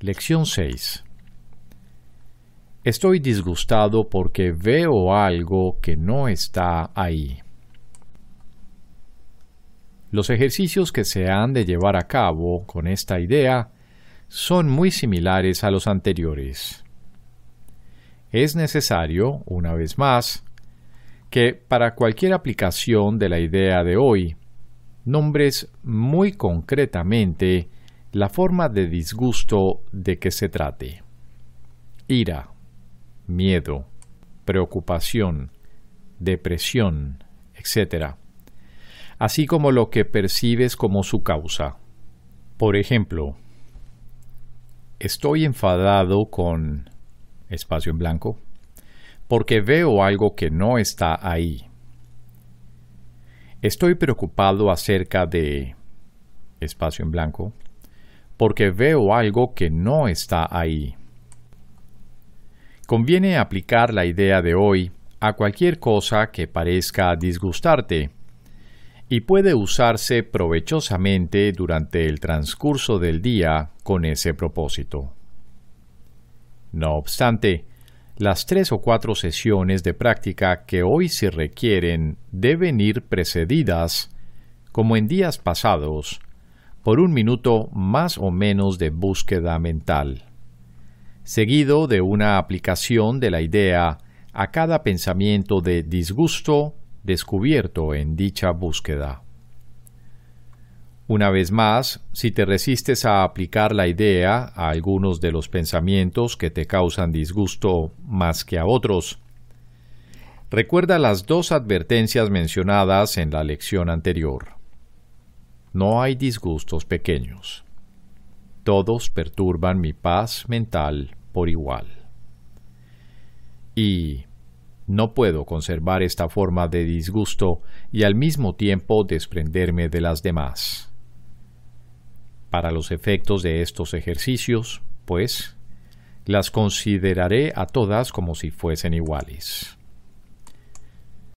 Lección 6 Estoy disgustado porque veo algo que no está ahí. Los ejercicios que se han de llevar a cabo con esta idea son muy similares a los anteriores. Es necesario, una vez más, que para cualquier aplicación de la idea de hoy, nombres muy concretamente la forma de disgusto de que se trate. Ira, miedo, preocupación, depresión, etc. Así como lo que percibes como su causa. Por ejemplo, estoy enfadado con espacio en blanco porque veo algo que no está ahí. Estoy preocupado acerca de espacio en blanco porque veo algo que no está ahí. Conviene aplicar la idea de hoy a cualquier cosa que parezca disgustarte y puede usarse provechosamente durante el transcurso del día con ese propósito. No obstante, las tres o cuatro sesiones de práctica que hoy se requieren deben ir precedidas, como en días pasados, por un minuto más o menos de búsqueda mental, seguido de una aplicación de la idea a cada pensamiento de disgusto descubierto en dicha búsqueda. Una vez más, si te resistes a aplicar la idea a algunos de los pensamientos que te causan disgusto más que a otros, recuerda las dos advertencias mencionadas en la lección anterior. No hay disgustos pequeños. Todos perturban mi paz mental por igual. Y no puedo conservar esta forma de disgusto y al mismo tiempo desprenderme de las demás. Para los efectos de estos ejercicios, pues, las consideraré a todas como si fuesen iguales.